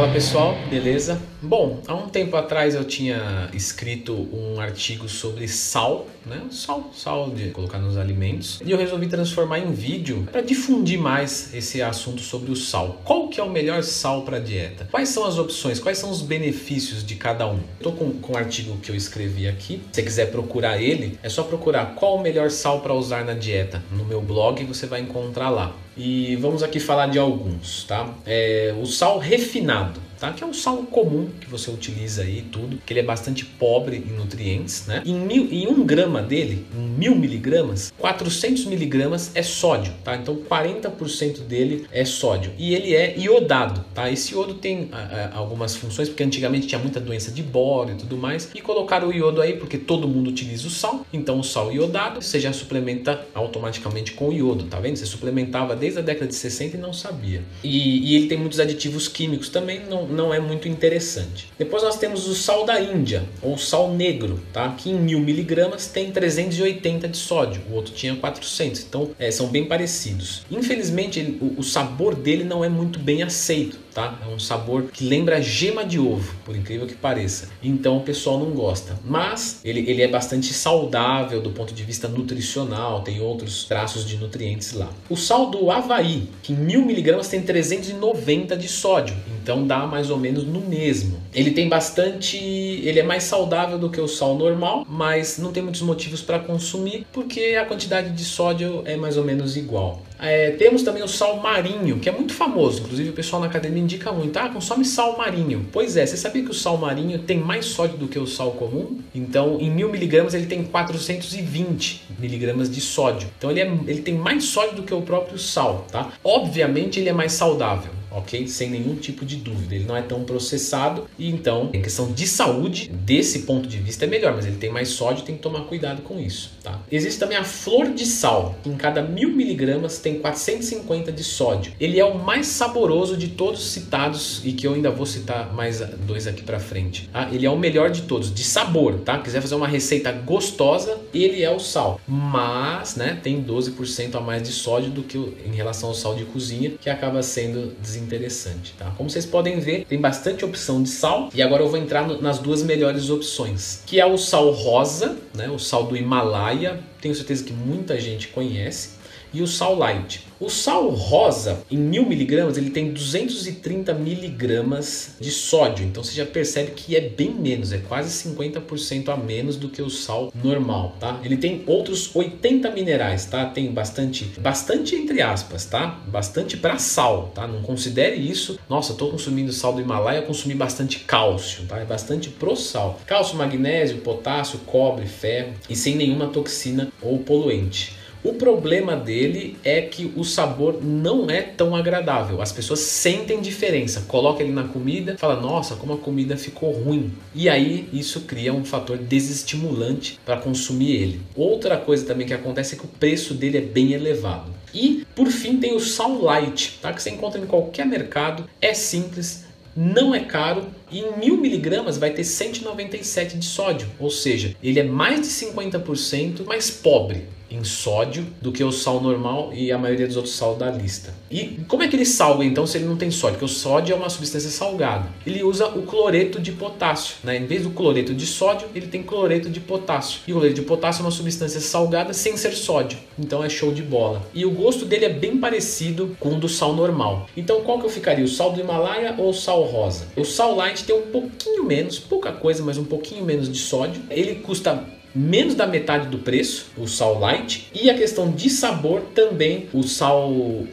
Fala pessoal, beleza? Bom, há um tempo atrás eu tinha escrito um artigo sobre sal, né? Sal, sal de colocar nos alimentos, e eu resolvi transformar em vídeo para difundir mais esse assunto sobre o sal. Qual que é o melhor sal para dieta? Quais são as opções? Quais são os benefícios de cada um? Estou com, com um artigo que eu escrevi aqui. Se você quiser procurar ele, é só procurar qual o melhor sal para usar na dieta. No meu blog você vai encontrar lá. E vamos aqui falar de alguns, tá? É, o sal refinado tá? Que é um sal comum que você utiliza aí tudo, que ele é bastante pobre em nutrientes, né? Em, mil, em um grama dele, em mil miligramas, 400 miligramas é sódio, tá? Então 40% dele é sódio e ele é iodado, tá? Esse iodo tem a, a, algumas funções, porque antigamente tinha muita doença de boro e tudo mais, e colocaram o iodo aí porque todo mundo utiliza o sal, então o sal iodado você já suplementa automaticamente com o iodo, tá vendo? Você suplementava desde a década de 60 e não sabia. E, e ele tem muitos aditivos químicos também, não, não é muito interessante. Depois nós temos o sal da Índia, ou sal negro, tá? que em mil miligramas tem 380 de sódio, o outro tinha 400, então é, são bem parecidos. Infelizmente ele, o, o sabor dele não é muito bem aceito tá? É um sabor que lembra gema de ovo, por incrível que pareça. Então o pessoal não gosta. Mas ele, ele é bastante saudável do ponto de vista nutricional, tem outros traços de nutrientes lá. O sal do Havaí, que em mil miligramas tem 390 de sódio, então dá mais ou menos no mesmo. Ele tem bastante, ele é mais saudável do que o sal normal, mas não tem muitos motivos para consumir porque a quantidade de sódio é mais ou menos igual. É, temos também o sal marinho, que é muito famoso, inclusive o pessoal na academia indica muito, ah, consome sal marinho. Pois é, você sabia que o sal marinho tem mais sódio do que o sal comum? Então, em mil miligramas ele tem 420 miligramas de sódio. Então, ele, é, ele tem mais sódio do que o próprio sal, tá? Obviamente, ele é mais saudável ok? Sem nenhum tipo de dúvida. Ele não é tão processado e então, em questão de saúde, desse ponto de vista é melhor, mas ele tem mais sódio, tem que tomar cuidado com isso, tá? Existe também a flor de sal, que em cada mil miligramas tem 450 de sódio. Ele é o mais saboroso de todos citados e que eu ainda vou citar mais dois aqui para frente. Tá? Ele é o melhor de todos, de sabor, tá? Quiser fazer uma receita gostosa, ele é o sal, mas, né, tem 12% a mais de sódio do que em relação ao sal de cozinha, que acaba sendo desenvolvido interessante, tá? Como vocês podem ver, tem bastante opção de sal e agora eu vou entrar no, nas duas melhores opções, que é o sal rosa, né? O sal do Himalaia, tenho certeza que muita gente conhece, e o sal light. O sal rosa, em mil miligramas, ele tem 230 miligramas de sódio. Então você já percebe que é bem menos, é quase 50% a menos do que o sal normal, tá? Ele tem outros 80 minerais, tá? Tem bastante, bastante entre aspas, tá? Bastante para sal, tá? Não considere isso. Nossa, estou consumindo sal do Himalaia, eu consumi bastante cálcio, tá? É bastante pro sal. Cálcio, magnésio, potássio, cobre, ferro e sem nenhuma toxina ou poluente. O problema dele é que o sabor não é tão agradável. As pessoas sentem diferença. Coloca ele na comida, fala: "Nossa, como a comida ficou ruim". E aí isso cria um fator desestimulante para consumir ele. Outra coisa também que acontece é que o preço dele é bem elevado. E por fim tem o sal light, tá? Que você encontra em qualquer mercado, é simples, não é caro e em mil miligramas vai ter 197 de sódio, ou seja, ele é mais de 50% mais pobre em sódio do que o sal normal e a maioria dos outros sal da lista. E como é que ele salga então se ele não tem sódio? Porque o sódio é uma substância salgada. Ele usa o cloreto de potássio, né? Em vez do cloreto de sódio, ele tem cloreto de potássio. E o cloreto de potássio é uma substância salgada sem ser sódio. Então é show de bola. E o gosto dele é bem parecido com o do sal normal. Então qual que eu ficaria? O sal do Himalaia ou o sal rosa? O sal light tem um pouquinho menos, pouca coisa, mas um pouquinho menos de sódio. Ele custa menos da metade do preço, o sal light, e a questão de sabor também, o sal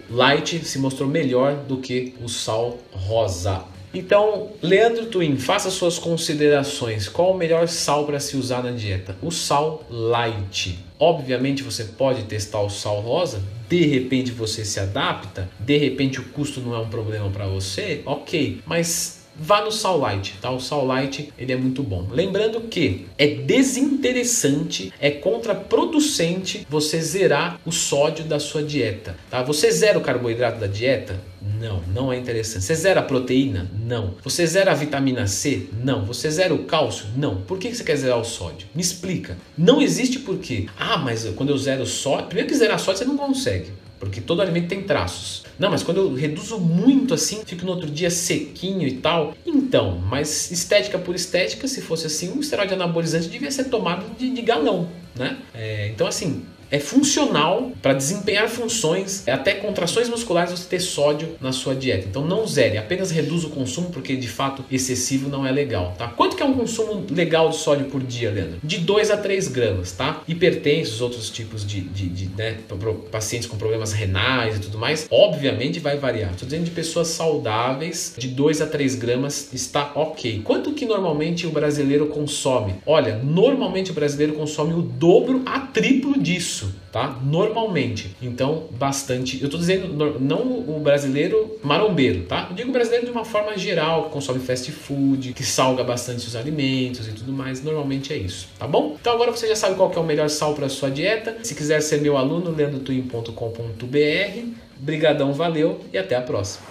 light se mostrou melhor do que o sal rosa. Então, Leandro Twin, faça suas considerações. Qual o melhor sal para se usar na dieta? O sal light. Obviamente você pode testar o sal rosa, de repente você se adapta, de repente o custo não é um problema para você, ok, mas vá no Light, tá? O Light ele é muito bom. Lembrando que é desinteressante, é contraproducente você zerar o sódio da sua dieta, tá? Você zera o carboidrato da dieta? Não, não é interessante. Você zera a proteína? Não. Você zera a vitamina C? Não. Você zera o cálcio? Não. Por que você quer zerar o sódio? Me explica. Não existe porquê. Ah, mas quando eu zero o sódio, primeiro que zerar sódio você não consegue. Porque todo alimento tem traços. Não, mas quando eu reduzo muito assim, fico no outro dia sequinho e tal. Então, mas estética por estética, se fosse assim, um esteroide anabolizante devia ser tomado de, de galão, né? É, então, assim, é funcional para desempenhar funções, é até contrações musculares você ter sódio na sua dieta. Então não zere, apenas reduz o consumo porque de fato excessivo não é legal, tá? Quanto que é um consumo legal de sódio por dia, Leandro? De 2 a 3 gramas, tá? Hipertensos, outros tipos de, de, de né, pacientes com problemas renais e tudo mais, obviamente vai variar. Estou dizendo de pessoas saudáveis, de 2 a 3 gramas está ok. Quanto que normalmente o brasileiro consome? Olha, normalmente o brasileiro consome o dobro a triplo disso isso, tá? Normalmente. Então, bastante. Eu estou dizendo não o brasileiro marombeiro, tá? Eu digo brasileiro de uma forma geral, que consome fast food, que salga bastante os alimentos e tudo mais. Normalmente é isso, tá bom? Então agora você já sabe qual é o melhor sal para sua dieta. Se quiser ser meu aluno, leandrotwin.com.br. Brigadão, valeu e até a próxima.